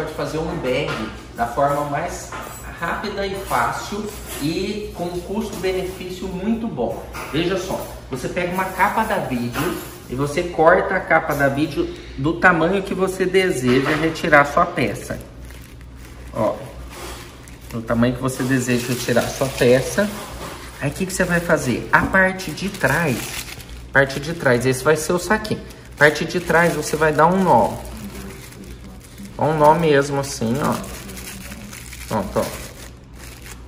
pode fazer um bag da forma mais rápida e fácil e com custo-benefício muito bom. Veja só, você pega uma capa da vídeo e você corta a capa da vídeo do tamanho que você deseja retirar sua peça. Ó, do tamanho que você deseja retirar sua peça. Aí o que, que você vai fazer? A parte de trás, parte de trás, esse vai ser o saquinho. Parte de trás você vai dar um nó. Um nó mesmo assim, ó. Pronto, ó.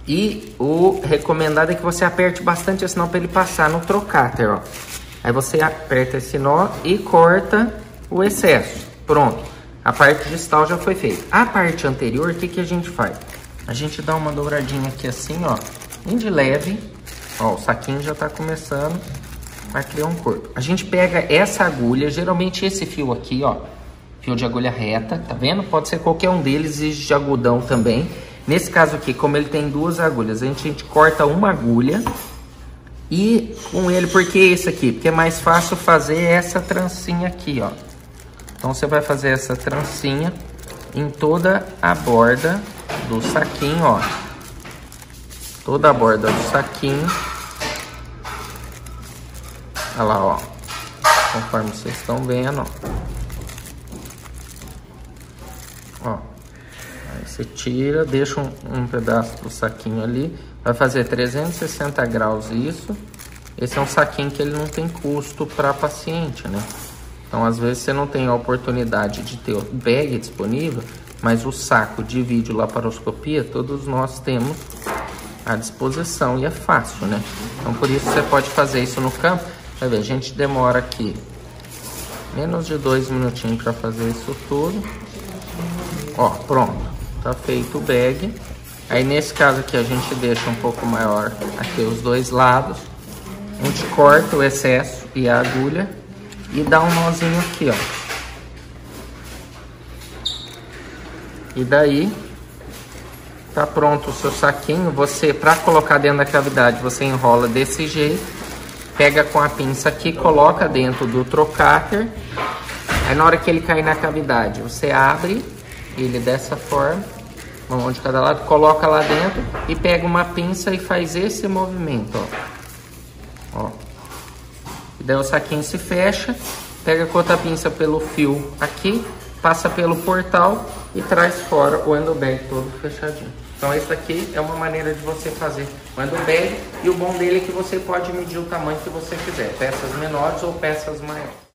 E o recomendado é que você aperte bastante esse nó para ele passar no trocáter, ó. Aí você aperta esse nó e corta o excesso. Pronto. A parte distal já foi feita. A parte anterior, o que, que a gente faz? A gente dá uma dobradinha aqui assim, ó. Bem de leve. Ó, o saquinho já tá começando a criar um corpo. A gente pega essa agulha, geralmente esse fio aqui, ó. Fio de agulha reta, tá vendo? Pode ser qualquer um deles e de algodão também. Nesse caso aqui, como ele tem duas agulhas, a gente, a gente corta uma agulha e com ele, por que esse aqui? Porque é mais fácil fazer essa trancinha aqui, ó. Então você vai fazer essa trancinha em toda a borda do saquinho, ó. Toda a borda do saquinho. Olha lá, ó. Conforme vocês estão vendo, ó. Ó. Aí você tira, deixa um, um pedaço do saquinho ali. Vai fazer 360 graus isso. Esse é um saquinho que ele não tem custo para paciente, né? Então, às vezes, você não tem a oportunidade de ter o bag disponível, mas o saco de vídeo laparoscopia, todos nós temos à disposição e é fácil, né? Então, por isso, você pode fazer isso no campo. Vai ver, a gente demora aqui menos de dois minutinhos para fazer isso tudo. Ó, pronto. Tá feito o bag. Aí nesse caso aqui a gente deixa um pouco maior aqui os dois lados. A gente corta o excesso e a agulha e dá um nozinho aqui, ó. E daí tá pronto o seu saquinho. Você, para colocar dentro da cavidade, você enrola desse jeito. Pega com a pinça aqui, coloca dentro do trocáter. Aí na hora que ele cair na cavidade, você abre ele dessa forma, uma mão de cada lado, coloca lá dentro e pega uma pinça e faz esse movimento, ó. ó. E daí o saquinho se fecha, pega com outra pinça pelo fio aqui, passa pelo portal e traz fora o handbag todo fechadinho. Então essa aqui é uma maneira de você fazer o handbag e o bom dele é que você pode medir o tamanho que você quiser, peças menores ou peças maiores.